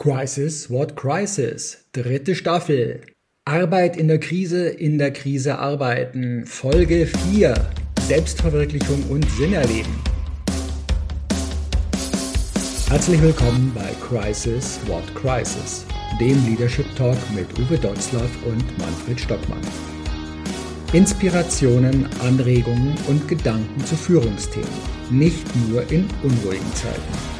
Crisis, what crisis? Dritte Staffel. Arbeit in der Krise, in der Krise arbeiten. Folge 4. Selbstverwirklichung und Sinn erleben. Herzlich willkommen bei Crisis, what crisis? Dem Leadership Talk mit Uwe Dotzlaff und Manfred Stockmann. Inspirationen, Anregungen und Gedanken zu Führungsthemen. Nicht nur in unruhigen Zeiten.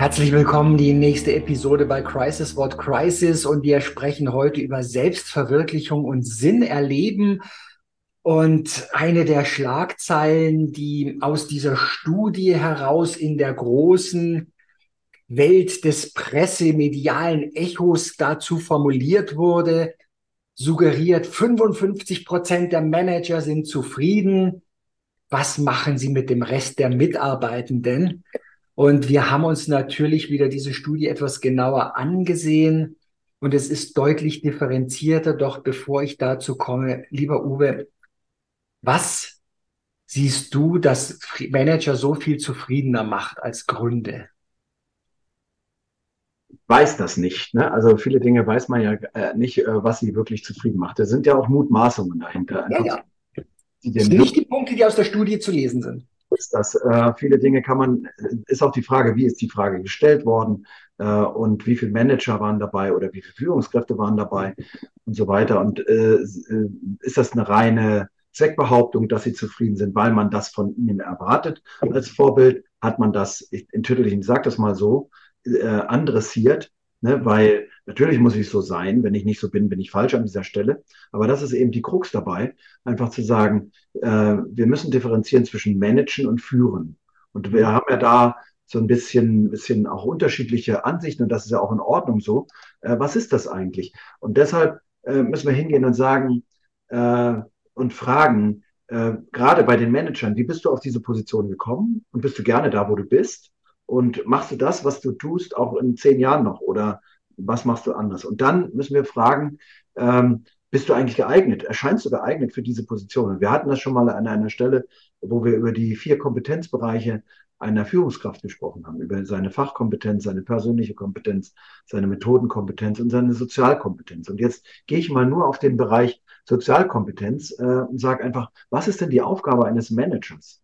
Herzlich willkommen, die nächste Episode bei Crisis Wort Crisis und wir sprechen heute über Selbstverwirklichung und Sinn erleben. Und eine der Schlagzeilen, die aus dieser Studie heraus in der großen Welt des pressemedialen Echos dazu formuliert wurde, suggeriert, 55 Prozent der Manager sind zufrieden. Was machen sie mit dem Rest der Mitarbeitenden? Und wir haben uns natürlich wieder diese Studie etwas genauer angesehen und es ist deutlich differenzierter. Doch bevor ich dazu komme, lieber Uwe, was siehst du, dass Manager so viel zufriedener macht als Gründe? weiß das nicht. Ne? Also viele Dinge weiß man ja äh, nicht, äh, was sie wirklich zufrieden macht. Da sind ja auch Mutmaßungen dahinter. Ja, ja. Die das sind nicht die Punkte, die aus der Studie zu lesen sind ist das. Äh, viele Dinge kann man, ist auch die Frage, wie ist die Frage gestellt worden äh, und wie viele Manager waren dabei oder wie viele Führungskräfte waren dabei und so weiter. Und äh, äh, ist das eine reine Zweckbehauptung, dass sie zufrieden sind, weil man das von ihnen erwartet als Vorbild? Hat man das, ich, in ich sage das mal so, äh, adressiert, ne, weil Natürlich muss ich so sein. Wenn ich nicht so bin, bin ich falsch an dieser Stelle. Aber das ist eben die Krux dabei, einfach zu sagen, äh, wir müssen differenzieren zwischen managen und führen. Und wir haben ja da so ein bisschen, bisschen auch unterschiedliche Ansichten und das ist ja auch in Ordnung so. Äh, was ist das eigentlich? Und deshalb äh, müssen wir hingehen und sagen äh, und fragen, äh, gerade bei den Managern, wie bist du auf diese Position gekommen und bist du gerne da, wo du bist? Und machst du das, was du tust, auch in zehn Jahren noch? Oder was machst du anders? Und dann müssen wir fragen, ähm, bist du eigentlich geeignet? Erscheinst du geeignet für diese Position? Wir hatten das schon mal an einer Stelle, wo wir über die vier Kompetenzbereiche einer Führungskraft gesprochen haben, über seine Fachkompetenz, seine persönliche Kompetenz, seine Methodenkompetenz und seine Sozialkompetenz. Und jetzt gehe ich mal nur auf den Bereich Sozialkompetenz äh, und sage einfach, was ist denn die Aufgabe eines Managers?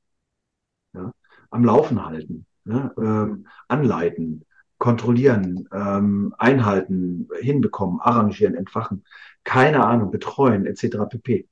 Ja, am Laufen halten, ja, ähm, anleiten, kontrollieren, ähm, einhalten, hinbekommen, arrangieren, entfachen, keine Ahnung, betreuen etc. pp.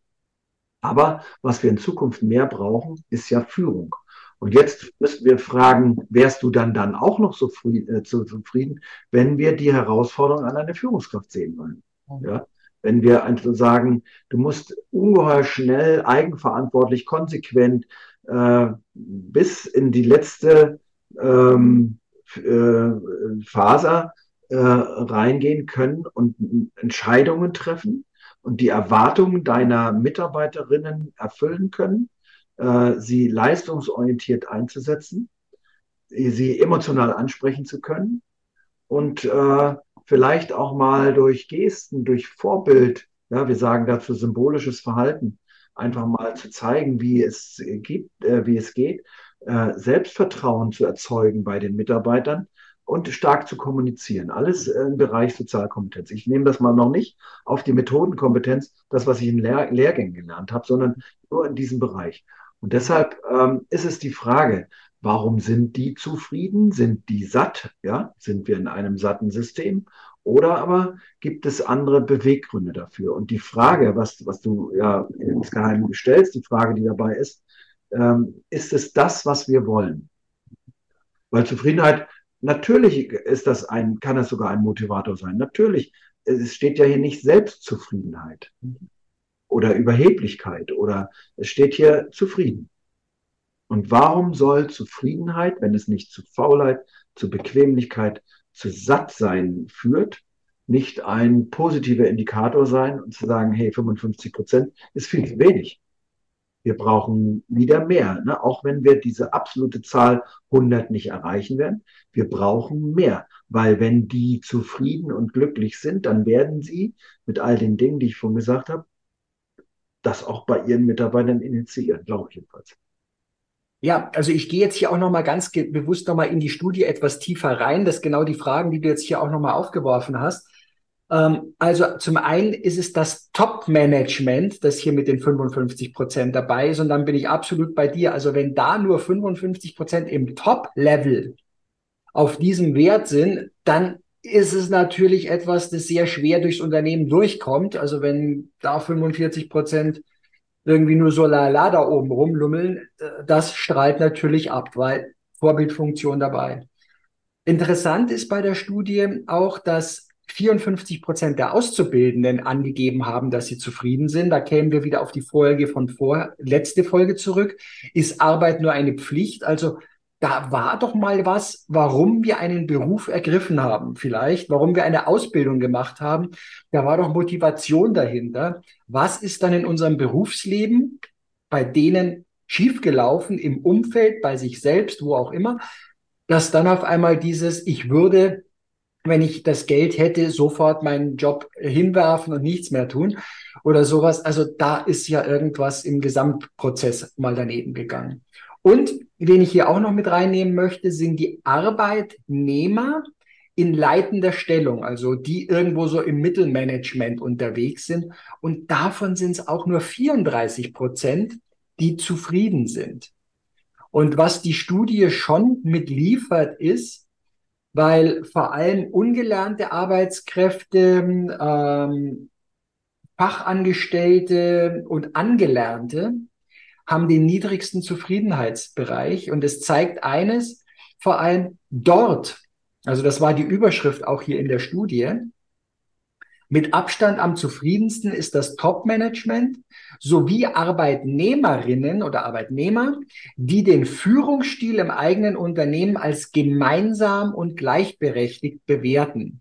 Aber was wir in Zukunft mehr brauchen, ist ja Führung. Und jetzt müssen wir fragen, wärst du dann dann auch noch so äh, zufrieden, wenn wir die Herausforderung an eine Führungskraft sehen wollen? Ja? Wenn wir einfach sagen, du musst ungeheuer schnell, eigenverantwortlich, konsequent äh, bis in die letzte ähm, äh, Faser äh, reingehen können und Entscheidungen treffen und die Erwartungen deiner Mitarbeiterinnen erfüllen können, äh, sie leistungsorientiert einzusetzen, sie emotional ansprechen zu können und äh, vielleicht auch mal durch Gesten, durch Vorbild, ja, wir sagen dazu symbolisches Verhalten, einfach mal zu zeigen, wie es gibt, äh, wie es geht äh, Selbstvertrauen zu erzeugen bei den Mitarbeitern und stark zu kommunizieren. Alles im Bereich Sozialkompetenz. Ich nehme das mal noch nicht auf die Methodenkompetenz, das, was ich in Lehr Lehrgängen gelernt habe, sondern nur in diesem Bereich. Und deshalb ähm, ist es die Frage, warum sind die zufrieden? Sind die satt? Ja, sind wir in einem satten System? Oder aber gibt es andere Beweggründe dafür? Und die Frage, was, was du ja insgeheim stellst, die Frage, die dabei ist, ähm, ist es das, was wir wollen? Weil Zufriedenheit, natürlich ist das ein, kann das sogar ein Motivator sein. Natürlich, es steht ja hier nicht Selbstzufriedenheit oder Überheblichkeit oder es steht hier zufrieden. Und warum soll Zufriedenheit, wenn es nicht zu Faulheit, zu Bequemlichkeit, zu Sattsein führt, nicht ein positiver Indikator sein und zu sagen, hey, 55 Prozent ist viel zu wenig. Wir brauchen wieder mehr, ne? auch wenn wir diese absolute Zahl 100 nicht erreichen werden. Wir brauchen mehr, weil wenn die zufrieden und glücklich sind, dann werden sie mit all den Dingen, die ich vorhin gesagt habe, das auch bei ihren Mitarbeitern initiieren, glaube ich jedenfalls. Ja, also ich gehe jetzt hier auch nochmal ganz bewusst nochmal in die Studie etwas tiefer rein. Das genau die Fragen, die du jetzt hier auch nochmal aufgeworfen hast. Ähm, also zum einen ist es das Top-Management, das hier mit den 55 Prozent dabei ist. Und dann bin ich absolut bei dir. Also wenn da nur 55 Prozent im Top-Level auf diesem Wert sind, dann ist es natürlich etwas, das sehr schwer durchs Unternehmen durchkommt. Also wenn da 45 Prozent irgendwie nur so lala da oben rumlummeln, äh, das strahlt natürlich ab, weil Vorbildfunktion dabei. Interessant ist bei der Studie auch, dass 54 Prozent der Auszubildenden angegeben haben, dass sie zufrieden sind. Da kämen wir wieder auf die Folge von vor, letzte Folge zurück. Ist Arbeit nur eine Pflicht? Also da war doch mal was, warum wir einen Beruf ergriffen haben, vielleicht, warum wir eine Ausbildung gemacht haben. Da war doch Motivation dahinter. Was ist dann in unserem Berufsleben bei denen schiefgelaufen im Umfeld, bei sich selbst, wo auch immer, dass dann auf einmal dieses, ich würde wenn ich das Geld hätte, sofort meinen Job hinwerfen und nichts mehr tun oder sowas. Also da ist ja irgendwas im Gesamtprozess mal daneben gegangen. Und wen ich hier auch noch mit reinnehmen möchte, sind die Arbeitnehmer in leitender Stellung, also die irgendwo so im Mittelmanagement unterwegs sind. Und davon sind es auch nur 34 Prozent, die zufrieden sind. Und was die Studie schon mitliefert, ist, weil vor allem ungelernte Arbeitskräfte, ähm, Fachangestellte und Angelernte haben den niedrigsten Zufriedenheitsbereich. Und es zeigt eines, vor allem dort, also das war die Überschrift auch hier in der Studie, mit Abstand am zufriedensten ist das Top-Management sowie Arbeitnehmerinnen oder Arbeitnehmer, die den Führungsstil im eigenen Unternehmen als gemeinsam und gleichberechtigt bewerten.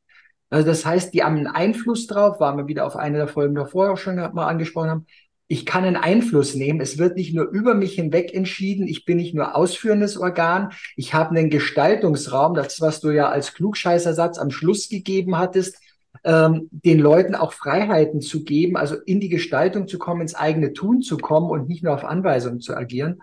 Also das heißt, die haben einen Einfluss drauf, waren wir wieder auf eine der Folgen davor auch schon mal angesprochen haben. Ich kann einen Einfluss nehmen. Es wird nicht nur über mich hinweg entschieden. Ich bin nicht nur ausführendes Organ. Ich habe einen Gestaltungsraum. Das, was du ja als Klugscheißersatz am Schluss gegeben hattest ähm, den Leuten auch Freiheiten zu geben, also in die Gestaltung zu kommen, ins eigene Tun zu kommen und nicht nur auf Anweisungen zu agieren.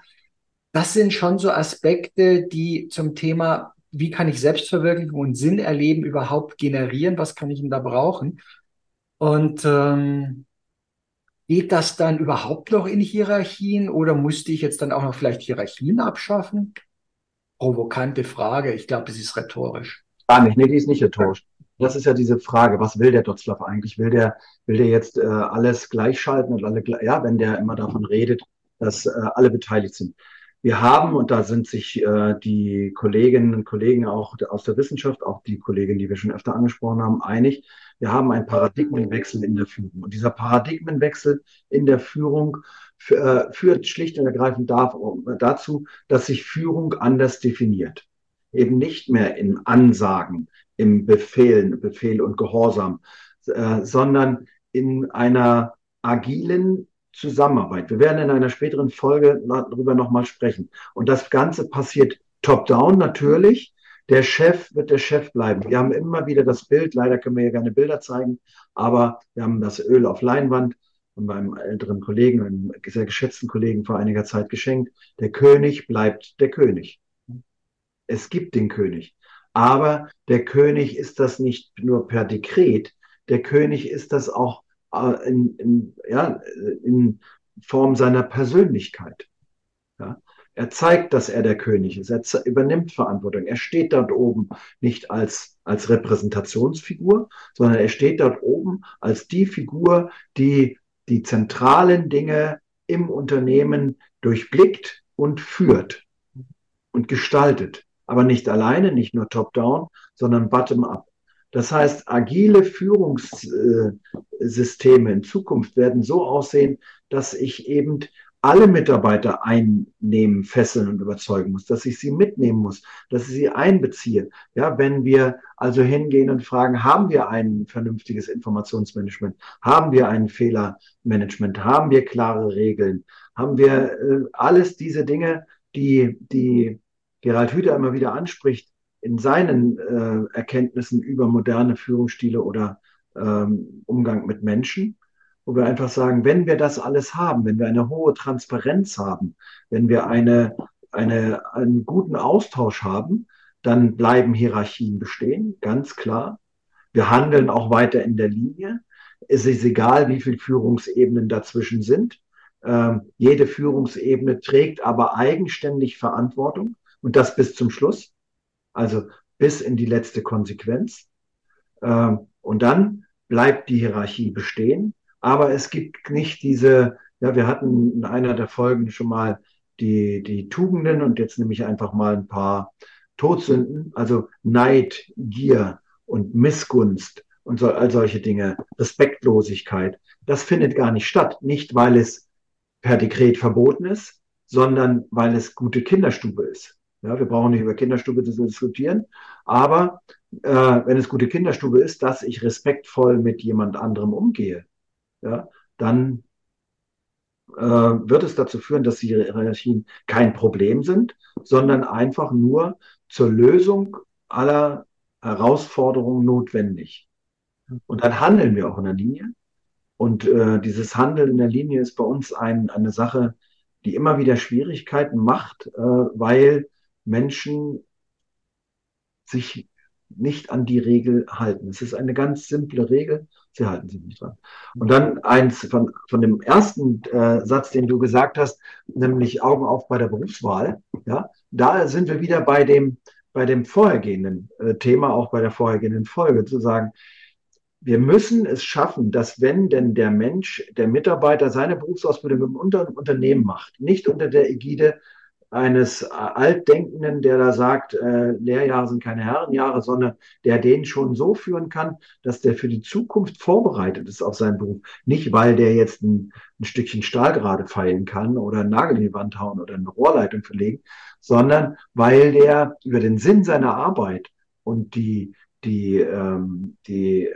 Das sind schon so Aspekte, die zum Thema, wie kann ich Selbstverwirklichung und Sinn erleben überhaupt generieren? Was kann ich denn da brauchen? Und ähm, geht das dann überhaupt noch in Hierarchien oder musste ich jetzt dann auch noch vielleicht Hierarchien abschaffen? Provokante Frage. Ich glaube, es ist rhetorisch. Gar nicht. Nee, die ist nicht rhetorisch. Das ist ja diese Frage, was will der Dotzlaff eigentlich? Will der, will der jetzt äh, alles gleichschalten und alle, ja, wenn der immer davon redet, dass äh, alle beteiligt sind. Wir haben, und da sind sich äh, die Kolleginnen und Kollegen auch aus der Wissenschaft, auch die Kollegin, die wir schon öfter angesprochen haben, einig, wir haben einen Paradigmenwechsel in der Führung. Und dieser Paradigmenwechsel in der Führung äh, führt schlicht und ergreifend dazu, dass sich Führung anders definiert. Eben nicht mehr in Ansagen, im Befehlen, Befehl und Gehorsam, äh, sondern in einer agilen Zusammenarbeit. Wir werden in einer späteren Folge darüber nochmal sprechen. Und das Ganze passiert top-down natürlich. Der Chef wird der Chef bleiben. Wir haben immer wieder das Bild, leider können wir hier keine Bilder zeigen, aber wir haben das Öl auf Leinwand von meinem älteren Kollegen, einem sehr geschätzten Kollegen vor einiger Zeit geschenkt. Der König bleibt der König. Es gibt den König. Aber der König ist das nicht nur per Dekret, der König ist das auch äh, in, in, ja, in Form seiner Persönlichkeit. Ja? Er zeigt, dass er der König ist. Er übernimmt Verantwortung. Er steht dort oben nicht als, als Repräsentationsfigur, sondern er steht dort oben als die Figur, die die zentralen Dinge im Unternehmen durchblickt und führt und gestaltet aber nicht alleine, nicht nur top-down, sondern bottom-up. Das heißt, agile Führungssysteme in Zukunft werden so aussehen, dass ich eben alle Mitarbeiter einnehmen, fesseln und überzeugen muss, dass ich sie mitnehmen muss, dass ich sie einbeziehe. Ja, wenn wir also hingehen und fragen, haben wir ein vernünftiges Informationsmanagement? Haben wir ein Fehlermanagement? Haben wir klare Regeln? Haben wir äh, alles diese Dinge, die, die Gerald Hüther immer wieder anspricht, in seinen äh, Erkenntnissen über moderne Führungsstile oder ähm, Umgang mit Menschen? wo wir einfach sagen, wenn wir das alles haben, wenn wir eine hohe Transparenz haben, wenn wir eine, eine, einen guten Austausch haben, dann bleiben Hierarchien bestehen, ganz klar. Wir handeln auch weiter in der Linie. Es ist egal, wie viele Führungsebenen dazwischen sind. Ähm, jede Führungsebene trägt aber eigenständig Verantwortung und das bis zum Schluss, also bis in die letzte Konsequenz. Ähm, und dann bleibt die Hierarchie bestehen aber es gibt nicht diese, ja, wir hatten in einer der Folgen schon mal die, die Tugenden und jetzt nehme ich einfach mal ein paar Todsünden, also Neid, Gier und Missgunst und so, all solche Dinge, Respektlosigkeit. Das findet gar nicht statt. Nicht, weil es per Dekret verboten ist, sondern weil es gute Kinderstube ist. Ja, wir brauchen nicht über Kinderstube zu diskutieren, aber äh, wenn es gute Kinderstube ist, dass ich respektvoll mit jemand anderem umgehe, ja, dann äh, wird es dazu führen, dass die Hierarchien kein Problem sind, sondern einfach nur zur Lösung aller Herausforderungen notwendig. Und dann handeln wir auch in der Linie. Und äh, dieses Handeln in der Linie ist bei uns ein, eine Sache, die immer wieder Schwierigkeiten macht, äh, weil Menschen sich nicht an die Regel halten. Es ist eine ganz simple Regel, sie halten sich nicht dran. Und dann eins von, von dem ersten äh, Satz, den du gesagt hast, nämlich Augen auf bei der Berufswahl. Ja, da sind wir wieder bei dem, bei dem vorhergehenden äh, Thema, auch bei der vorhergehenden Folge, zu sagen, wir müssen es schaffen, dass wenn denn der Mensch, der Mitarbeiter seine Berufsausbildung im Unternehmen macht, nicht unter der Ägide eines Altdenkenden, der da sagt, äh, Lehrjahre sind keine Herrenjahre, sondern der den schon so führen kann, dass der für die Zukunft vorbereitet ist auf seinen Beruf. Nicht, weil der jetzt ein, ein Stückchen Stahl gerade feilen kann oder einen Nagel in die Wand hauen oder eine Rohrleitung verlegen, sondern weil der über den Sinn seiner Arbeit und die, die, ähm, die,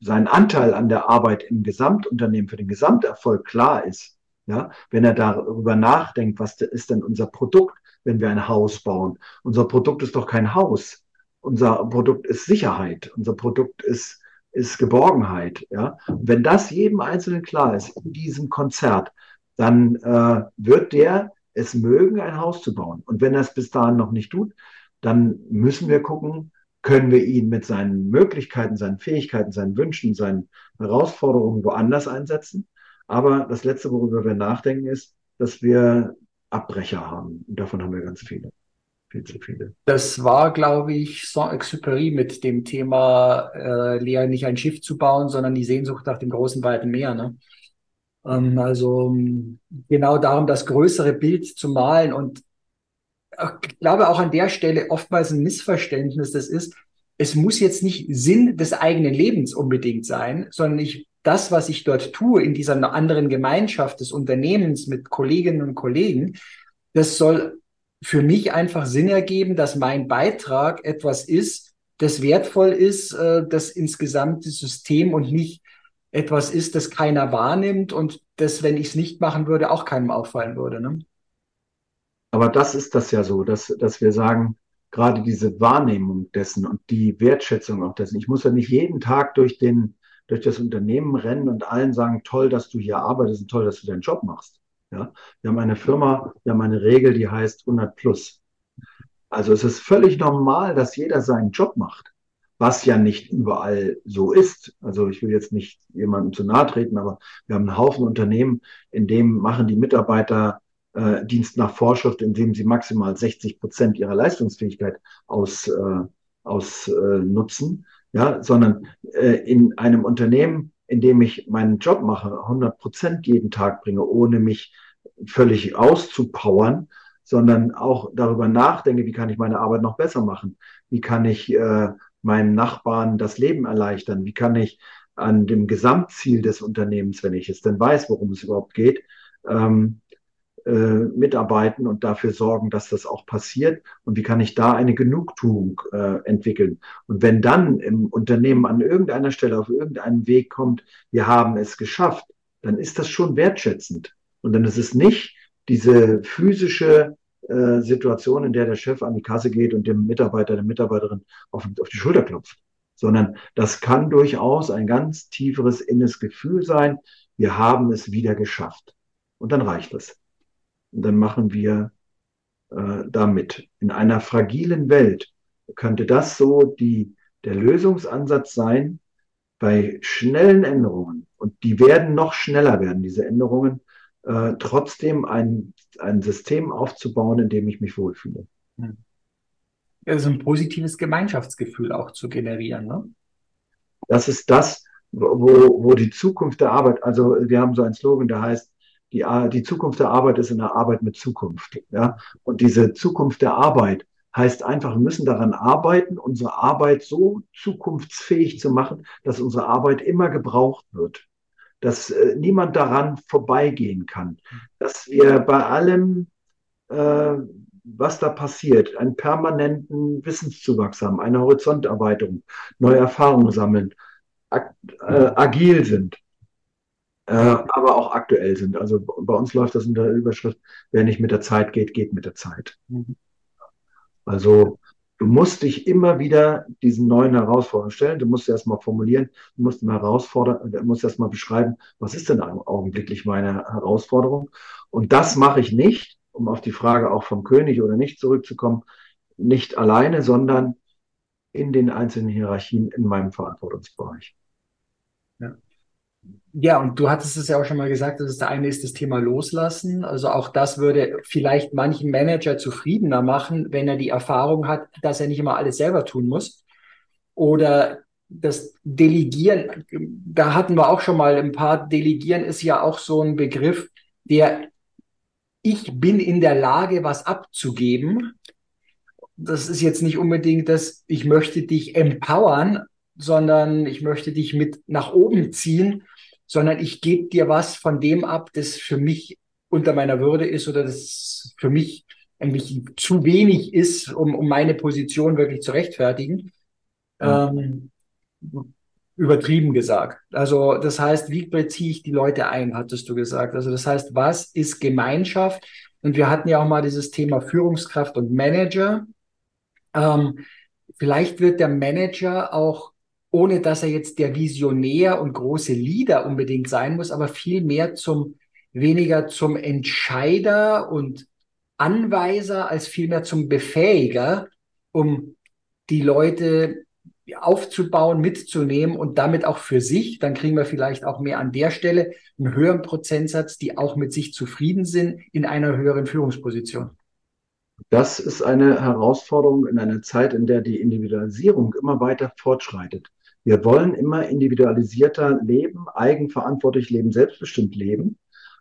seinen Anteil an der Arbeit im Gesamtunternehmen für den Gesamterfolg klar ist ja, wenn er darüber nachdenkt, was ist denn unser Produkt, wenn wir ein Haus bauen? Unser Produkt ist doch kein Haus. Unser Produkt ist Sicherheit. Unser Produkt ist, ist Geborgenheit. Ja, und wenn das jedem Einzelnen klar ist in diesem Konzert, dann äh, wird der es mögen, ein Haus zu bauen. Und wenn er es bis dahin noch nicht tut, dann müssen wir gucken, können wir ihn mit seinen Möglichkeiten, seinen Fähigkeiten, seinen Wünschen, seinen Herausforderungen woanders einsetzen? Aber das Letzte, worüber wir nachdenken, ist, dass wir Abbrecher haben. Und davon haben wir ganz viele. Viel zu viele. Das war, glaube ich, Saint-Exupéry mit dem Thema, äh, Lea nicht ein Schiff zu bauen, sondern die Sehnsucht nach dem großen, weiten Meer. Ne? Ähm, also genau darum, das größere Bild zu malen. Und ich glaube auch an der Stelle oftmals ein Missverständnis, das ist, es muss jetzt nicht Sinn des eigenen Lebens unbedingt sein, sondern ich das, was ich dort tue, in dieser anderen Gemeinschaft des Unternehmens mit Kolleginnen und Kollegen, das soll für mich einfach Sinn ergeben, dass mein Beitrag etwas ist, das wertvoll ist, äh, das insgesamt das System und nicht etwas ist, das keiner wahrnimmt und das, wenn ich es nicht machen würde, auch keinem auffallen würde. Ne? Aber das ist das ja so, dass, dass wir sagen, gerade diese Wahrnehmung dessen und die Wertschätzung auch dessen. Ich muss ja nicht jeden Tag durch den durch das Unternehmen rennen und allen sagen, toll, dass du hier arbeitest und toll, dass du deinen Job machst. Ja, wir haben eine Firma, wir haben eine Regel, die heißt 100 plus. Also es ist völlig normal, dass jeder seinen Job macht, was ja nicht überall so ist. Also ich will jetzt nicht jemandem zu nahe treten, aber wir haben einen Haufen Unternehmen, in dem machen die Mitarbeiter äh, Dienst nach Vorschrift, in dem sie maximal 60 Prozent ihrer Leistungsfähigkeit aus, äh, ausnutzen. Äh, ja, sondern äh, in einem Unternehmen, in dem ich meinen Job mache, 100 Prozent jeden Tag bringe, ohne mich völlig auszupowern, sondern auch darüber nachdenke, wie kann ich meine Arbeit noch besser machen? Wie kann ich äh, meinen Nachbarn das Leben erleichtern? Wie kann ich an dem Gesamtziel des Unternehmens, wenn ich es denn weiß, worum es überhaupt geht, ähm, äh, mitarbeiten und dafür sorgen, dass das auch passiert? Und wie kann ich da eine Genugtuung äh, entwickeln? Und wenn dann im Unternehmen an irgendeiner Stelle auf irgendeinen Weg kommt, wir haben es geschafft, dann ist das schon wertschätzend. Und dann ist es nicht diese physische äh, Situation, in der der Chef an die Kasse geht und dem Mitarbeiter, der Mitarbeiterin auf, auf die Schulter klopft, sondern das kann durchaus ein ganz tieferes inneres Gefühl sein. Wir haben es wieder geschafft. Und dann reicht es. Und dann machen wir äh, damit. In einer fragilen Welt könnte das so die, der Lösungsansatz sein, bei schnellen Änderungen, und die werden noch schneller werden, diese Änderungen, äh, trotzdem ein, ein System aufzubauen, in dem ich mich wohlfühle. Also ein positives Gemeinschaftsgefühl auch zu generieren. Ne? Das ist das, wo, wo die Zukunft der Arbeit, also wir haben so einen Slogan, der heißt, die, die Zukunft der Arbeit ist in der Arbeit mit Zukunft. Ja? Und diese Zukunft der Arbeit heißt einfach, wir müssen daran arbeiten, unsere Arbeit so zukunftsfähig zu machen, dass unsere Arbeit immer gebraucht wird dass äh, niemand daran vorbeigehen kann, dass wir bei allem, äh, was da passiert, einen permanenten Wissenszuwachs haben, eine Horizonterweiterung, neue Erfahrungen sammeln, ag äh, agil sind, äh, aber auch aktuell sind. Also bei uns läuft das in der Überschrift, wer nicht mit der Zeit geht, geht mit der Zeit. Mhm. Also Du musst dich immer wieder diesen neuen Herausforderungen stellen. Du musst erstmal formulieren, du musst mal herausfordern, du musst erstmal beschreiben, was ist denn augenblicklich meine Herausforderung? Und das mache ich nicht, um auf die Frage auch vom König oder nicht zurückzukommen, nicht alleine, sondern in den einzelnen Hierarchien in meinem Verantwortungsbereich. Ja, und du hattest es ja auch schon mal gesagt, dass es der eine ist das Thema Loslassen. Also auch das würde vielleicht manchen Manager zufriedener machen, wenn er die Erfahrung hat, dass er nicht immer alles selber tun muss. Oder das Delegieren, da hatten wir auch schon mal ein paar, Delegieren ist ja auch so ein Begriff, der ich bin in der Lage, was abzugeben. Das ist jetzt nicht unbedingt das, ich möchte dich empowern, sondern ich möchte dich mit nach oben ziehen sondern ich gebe dir was von dem ab, das für mich unter meiner Würde ist oder das für mich eigentlich zu wenig ist, um, um meine Position wirklich zu rechtfertigen. Ja. Ähm, übertrieben gesagt. Also das heißt, wie beziehe ich die Leute ein, hattest du gesagt. Also das heißt, was ist Gemeinschaft? Und wir hatten ja auch mal dieses Thema Führungskraft und Manager. Ähm, vielleicht wird der Manager auch ohne dass er jetzt der Visionär und große Leader unbedingt sein muss, aber viel mehr zum, weniger zum Entscheider und Anweiser als vielmehr zum Befähiger, um die Leute aufzubauen, mitzunehmen und damit auch für sich, dann kriegen wir vielleicht auch mehr an der Stelle einen höheren Prozentsatz, die auch mit sich zufrieden sind in einer höheren Führungsposition. Das ist eine Herausforderung in einer Zeit, in der die Individualisierung immer weiter fortschreitet. Wir wollen immer individualisierter leben, eigenverantwortlich leben, selbstbestimmt leben.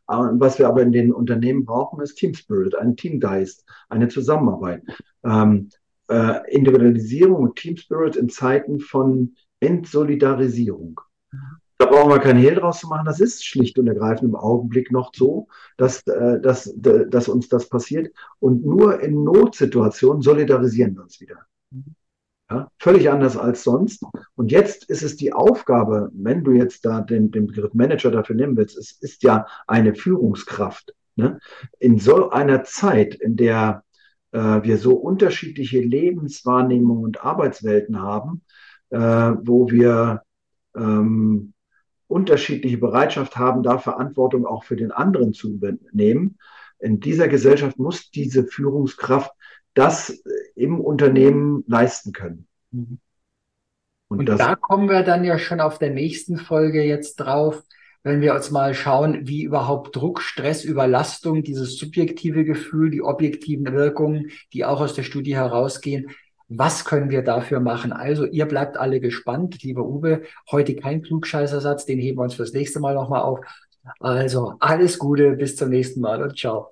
Was wir aber in den Unternehmen brauchen, ist Team Spirit, ein Teamgeist, eine Zusammenarbeit. Ähm, äh, Individualisierung und Team Spirit in Zeiten von Entsolidarisierung. Da brauchen wir kein Hehl draus zu machen. Das ist schlicht und ergreifend im Augenblick noch so, dass, äh, dass, dass uns das passiert. Und nur in Notsituationen solidarisieren wir uns wieder. Ja, völlig anders als sonst. Und jetzt ist es die Aufgabe, wenn du jetzt da den, den Begriff Manager dafür nehmen willst, es ist ja eine Führungskraft. Ne? In so einer Zeit, in der äh, wir so unterschiedliche Lebenswahrnehmungen und Arbeitswelten haben, äh, wo wir ähm, unterschiedliche Bereitschaft haben, da Verantwortung auch für den anderen zu übernehmen. In dieser Gesellschaft muss diese Führungskraft das im Unternehmen leisten können. Mhm. Und, Und da kommen wir dann ja schon auf der nächsten Folge jetzt drauf, wenn wir uns mal schauen, wie überhaupt Druck, Stress, Überlastung, dieses subjektive Gefühl, die objektiven Wirkungen, die auch aus der Studie herausgehen, was können wir dafür machen? Also ihr bleibt alle gespannt, lieber Uwe. Heute kein Klugscheißersatz, den heben wir uns fürs nächste Mal nochmal auf. Also alles Gute, bis zum nächsten Mal und ciao.